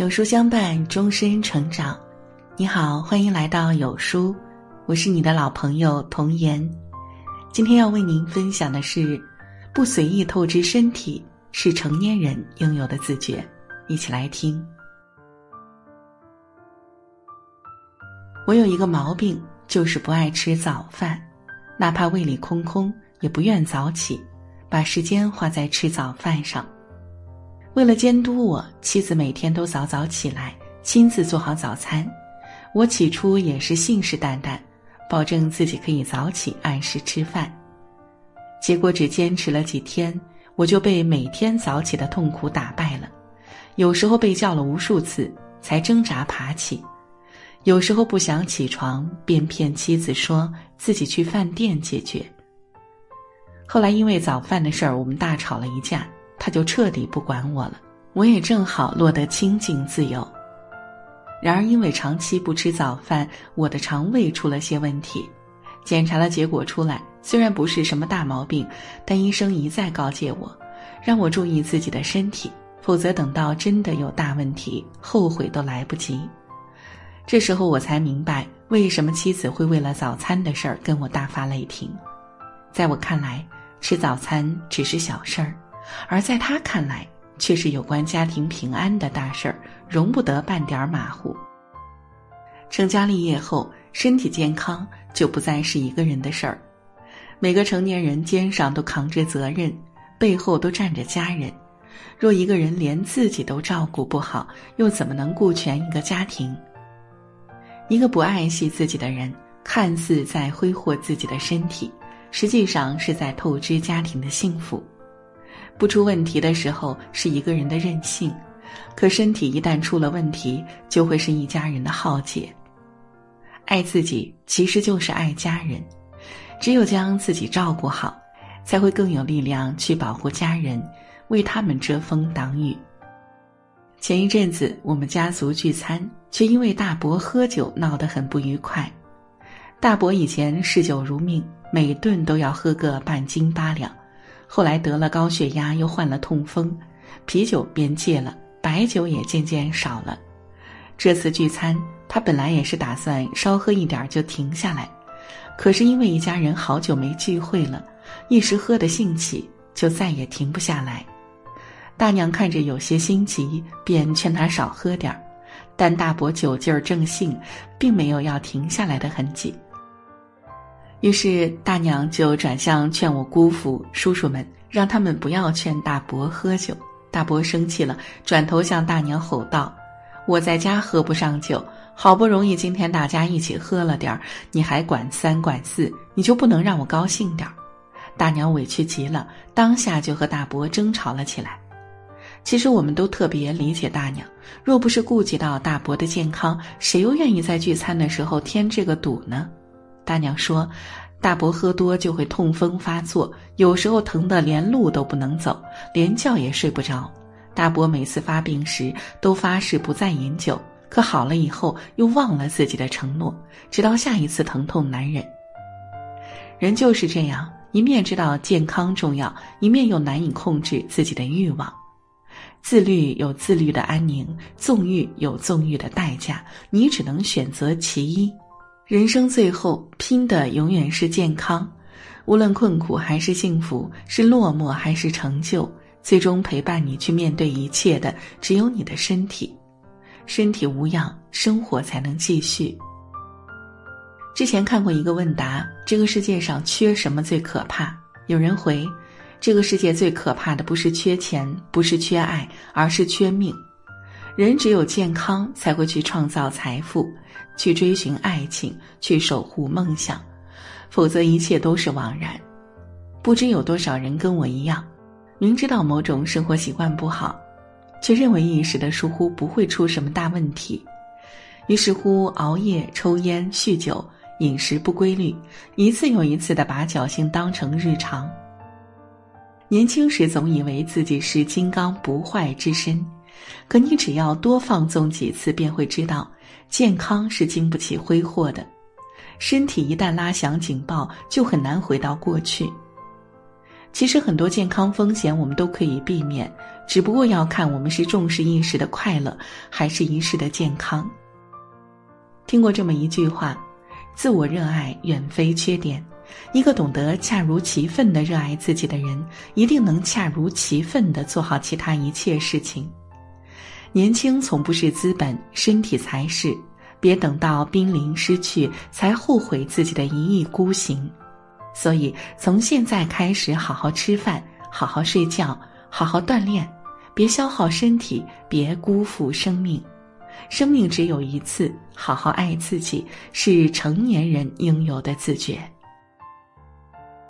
有书相伴，终身成长。你好，欢迎来到有书，我是你的老朋友童言。今天要为您分享的是：不随意透支身体是成年人应有的自觉。一起来听。我有一个毛病，就是不爱吃早饭，哪怕胃里空空，也不愿早起，把时间花在吃早饭上。为了监督我，妻子每天都早早起来，亲自做好早餐。我起初也是信誓旦旦，保证自己可以早起按时吃饭。结果只坚持了几天，我就被每天早起的痛苦打败了。有时候被叫了无数次才挣扎爬起，有时候不想起床，便骗妻子说自己去饭店解决。后来因为早饭的事儿，我们大吵了一架。他就彻底不管我了，我也正好落得清净自由。然而，因为长期不吃早饭，我的肠胃出了些问题。检查的结果出来，虽然不是什么大毛病，但医生一再告诫我，让我注意自己的身体，否则等到真的有大问题，后悔都来不及。这时候我才明白，为什么妻子会为了早餐的事儿跟我大发雷霆。在我看来，吃早餐只是小事儿。而在他看来，却是有关家庭平安的大事儿，容不得半点马虎。成家立业后，身体健康就不再是一个人的事儿，每个成年人肩上都扛着责任，背后都站着家人。若一个人连自己都照顾不好，又怎么能顾全一个家庭？一个不爱惜自己的人，看似在挥霍自己的身体，实际上是在透支家庭的幸福。不出问题的时候是一个人的任性，可身体一旦出了问题，就会是一家人的浩劫。爱自己其实就是爱家人，只有将自己照顾好，才会更有力量去保护家人，为他们遮风挡雨。前一阵子我们家族聚餐，却因为大伯喝酒闹得很不愉快。大伯以前嗜酒如命，每顿都要喝个半斤八两。后来得了高血压，又患了痛风，啤酒便戒了，白酒也渐渐少了。这次聚餐，他本来也是打算稍喝一点就停下来，可是因为一家人好久没聚会了，一时喝的兴起，就再也停不下来。大娘看着有些心急，便劝他少喝点儿，但大伯酒劲儿正兴，并没有要停下来的痕迹。于是大娘就转向劝我姑父、叔叔们，让他们不要劝大伯喝酒。大伯生气了，转头向大娘吼道：“我在家喝不上酒，好不容易今天大家一起喝了点儿，你还管三管四，你就不能让我高兴点儿？”大娘委屈极了，当下就和大伯争吵了起来。其实我们都特别理解大娘，若不是顾及到大伯的健康，谁又愿意在聚餐的时候添这个堵呢？大娘说：“大伯喝多就会痛风发作，有时候疼得连路都不能走，连觉也睡不着。大伯每次发病时都发誓不再饮酒，可好了以后又忘了自己的承诺，直到下一次疼痛难忍。人就是这样，一面知道健康重要，一面又难以控制自己的欲望。自律有自律的安宁，纵欲有纵欲的代价，你只能选择其一。”人生最后拼的永远是健康，无论困苦还是幸福，是落寞还是成就，最终陪伴你去面对一切的只有你的身体。身体无恙，生活才能继续。之前看过一个问答：这个世界上缺什么最可怕？有人回：这个世界最可怕的不是缺钱，不是缺爱，而是缺命。人只有健康，才会去创造财富，去追寻爱情，去守护梦想，否则一切都是枉然。不知有多少人跟我一样，明知道某种生活习惯不好，却认为一时的疏忽不会出什么大问题，于是乎熬夜、抽烟、酗酒、饮食不规律，一次又一次的把侥幸当成日常。年轻时总以为自己是金刚不坏之身。可你只要多放纵几次，便会知道，健康是经不起挥霍的。身体一旦拉响警报，就很难回到过去。其实很多健康风险我们都可以避免，只不过要看我们是重视一时的快乐，还是一世的健康。听过这么一句话：“自我热爱远非缺点，一个懂得恰如其分的热爱自己的人，一定能恰如其分的做好其他一切事情。”年轻从不是资本，身体才是。别等到濒临失去，才后悔自己的一意孤行。所以，从现在开始，好好吃饭，好好睡觉，好好锻炼，别消耗身体，别辜负生命。生命只有一次，好好爱自己，是成年人应有的自觉。